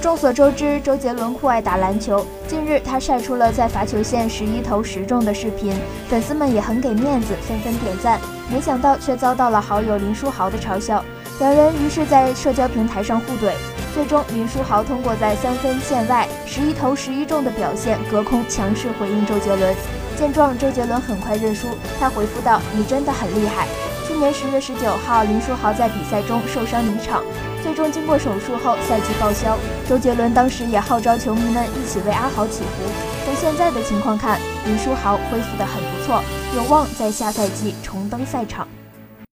众所周知，周杰伦酷爱打篮球。近日，他晒出了在罚球线十一投十中的视频，粉丝们也很给面子，纷纷点赞。没想到却遭到了好友林书豪的嘲笑，两人于是，在社交平台上互怼。最终，林书豪通过在三分线外十一投十一中的表现，隔空强势回应周杰伦。见状，周杰伦很快认输，他回复道：“你真的很厉害。”去年十月十九号，林书豪在比赛中受伤离场。最终经过手术后，赛季报销。周杰伦当时也号召球迷们一起为阿豪祈福。从现在的情况看，林书豪恢复得很不错，有望在下赛季重登赛场。